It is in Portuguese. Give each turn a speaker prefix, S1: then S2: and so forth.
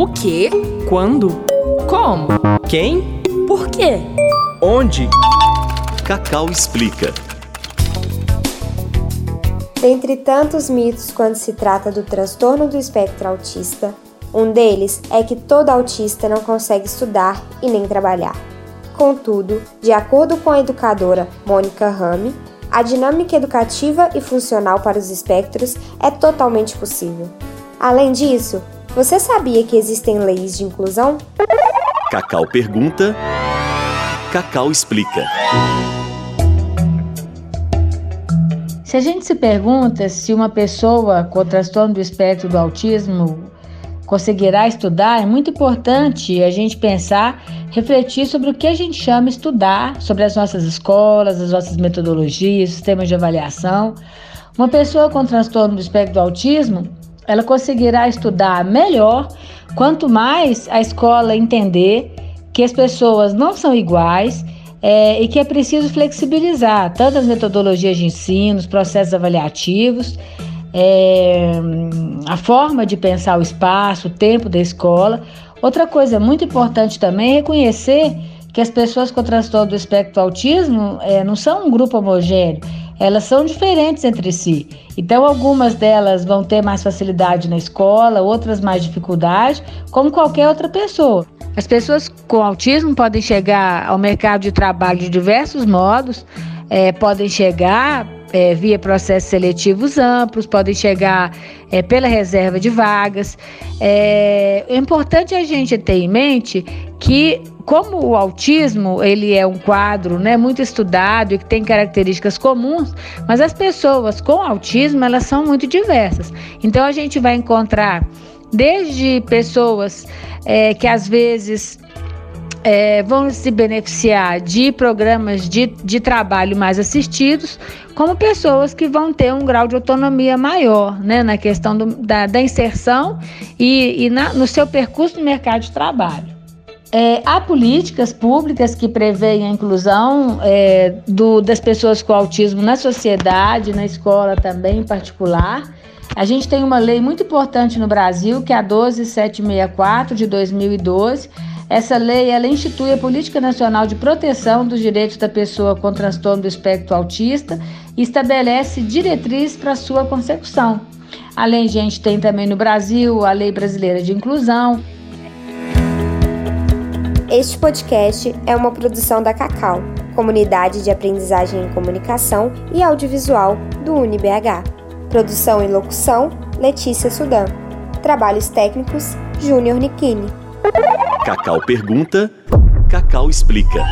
S1: O quê? Quando? Como?
S2: Quem?
S1: Por quê?
S2: Onde?
S3: Cacau explica.
S4: Dentre tantos mitos quando se trata do transtorno do espectro autista, um deles é que todo autista não consegue estudar e nem trabalhar. Contudo, de acordo com a educadora Mônica Rame, a dinâmica educativa e funcional para os espectros é totalmente possível. Além disso, você sabia que existem leis de inclusão?
S3: Cacau pergunta, Cacau explica.
S5: Se a gente se pergunta se uma pessoa com transtorno do espectro do autismo conseguirá estudar, é muito importante a gente pensar, refletir sobre o que a gente chama estudar, sobre as nossas escolas, as nossas metodologias, sistemas de avaliação. Uma pessoa com transtorno do espectro do autismo, ela conseguirá estudar melhor quanto mais a escola entender que as pessoas não são iguais é, e que é preciso flexibilizar tanto as metodologias de ensino, os processos avaliativos, é, a forma de pensar o espaço, o tempo da escola. Outra coisa muito importante também é reconhecer que as pessoas com transtorno do espectro autismo é, não são um grupo homogêneo, elas são diferentes entre si. Então, algumas delas vão ter mais facilidade na escola, outras mais dificuldade, como qualquer outra pessoa. As pessoas com autismo podem chegar ao mercado de trabalho de diversos modos, é, podem chegar é, via processos seletivos amplos, podem chegar é, pela reserva de vagas. É, é importante a gente ter em mente que como o autismo ele é um quadro né, muito estudado e que tem características comuns, mas as pessoas com autismo elas são muito diversas. Então a gente vai encontrar desde pessoas é, que às vezes é, vão se beneficiar de programas de, de trabalho mais assistidos, como pessoas que vão ter um grau de autonomia maior né, na questão do, da, da, inserção e, e na, no seu percurso no mercado de trabalho. É, há políticas públicas que preveem a inclusão é, do, das pessoas com autismo na sociedade, na escola também em particular. A gente tem uma lei muito importante no Brasil, que é a 12764 de 2012. Essa lei ela institui a Política Nacional de Proteção dos Direitos da Pessoa com Transtorno do Espectro Autista e estabelece diretrizes para sua consecução. Além, gente tem também no Brasil a Lei Brasileira de Inclusão.
S4: Este podcast é uma produção da Cacau, Comunidade de Aprendizagem em Comunicação e Audiovisual do UniBH. Produção e locução: Letícia Sudan. Trabalhos técnicos: Júnior Nikini.
S3: Cacau pergunta, Cacau explica.